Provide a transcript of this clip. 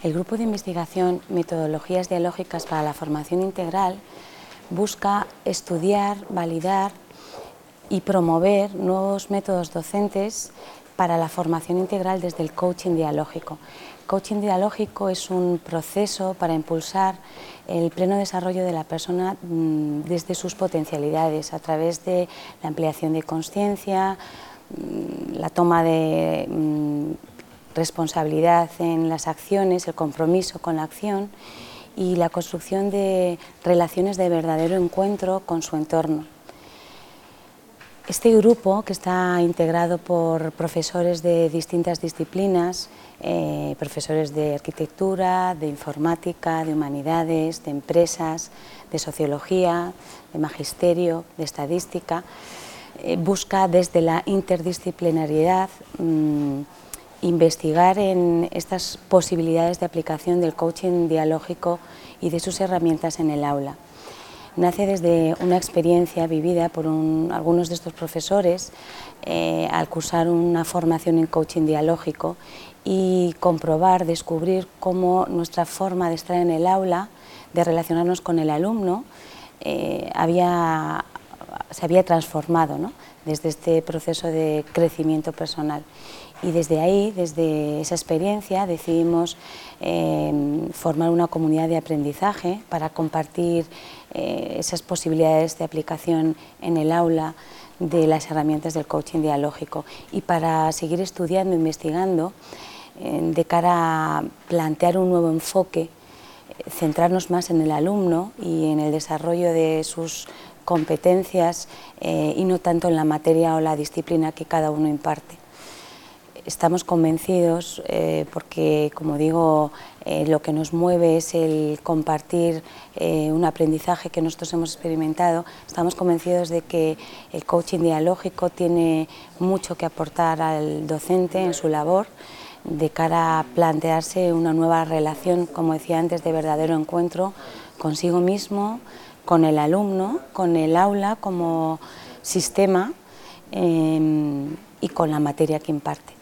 El grupo de investigación Metodologías Dialógicas para la Formación Integral busca estudiar, validar y promover nuevos métodos docentes para la formación integral desde el coaching dialógico. Coaching dialógico es un proceso para impulsar el pleno desarrollo de la persona mm, desde sus potencialidades a través de la ampliación de conciencia, mm, la toma de mm, responsabilidad en las acciones, el compromiso con la acción y la construcción de relaciones de verdadero encuentro con su entorno. Este grupo, que está integrado por profesores de distintas disciplinas, eh, profesores de arquitectura, de informática, de humanidades, de empresas, de sociología, de magisterio, de estadística, eh, busca desde la interdisciplinariedad mm, investigar en estas posibilidades de aplicación del coaching dialógico y de sus herramientas en el aula. Nace desde una experiencia vivida por algunos de estos profesores eh, al cursar una formación en coaching dialógico y comprobar, descubrir cómo nuestra forma de estar en el aula, de relacionarnos con el alumno, eh, había, se había transformado desde este proceso de crecimiento personal. Y desde ahí, desde esa experiencia, decidimos eh, formar una comunidad de aprendizaje para compartir eh, esas posibilidades de aplicación en el aula de las herramientas del coaching dialógico. Y para seguir estudiando, investigando, eh, de cara a plantear un nuevo enfoque, centrarnos más en el alumno y en el desarrollo de sus competencias y no tanto en la materia o la disciplina que cada uno imparte. Estamos convencidos, eh, porque como digo, eh, lo que nos mueve es el compartir eh, un aprendizaje que nosotros hemos experimentado, estamos convencidos de que el coaching dialógico tiene mucho que aportar al docente en su labor de cara a plantearse una nueva relación, como decía antes, de verdadero encuentro consigo mismo, con el alumno, con el aula como sistema y con la materia que imparte.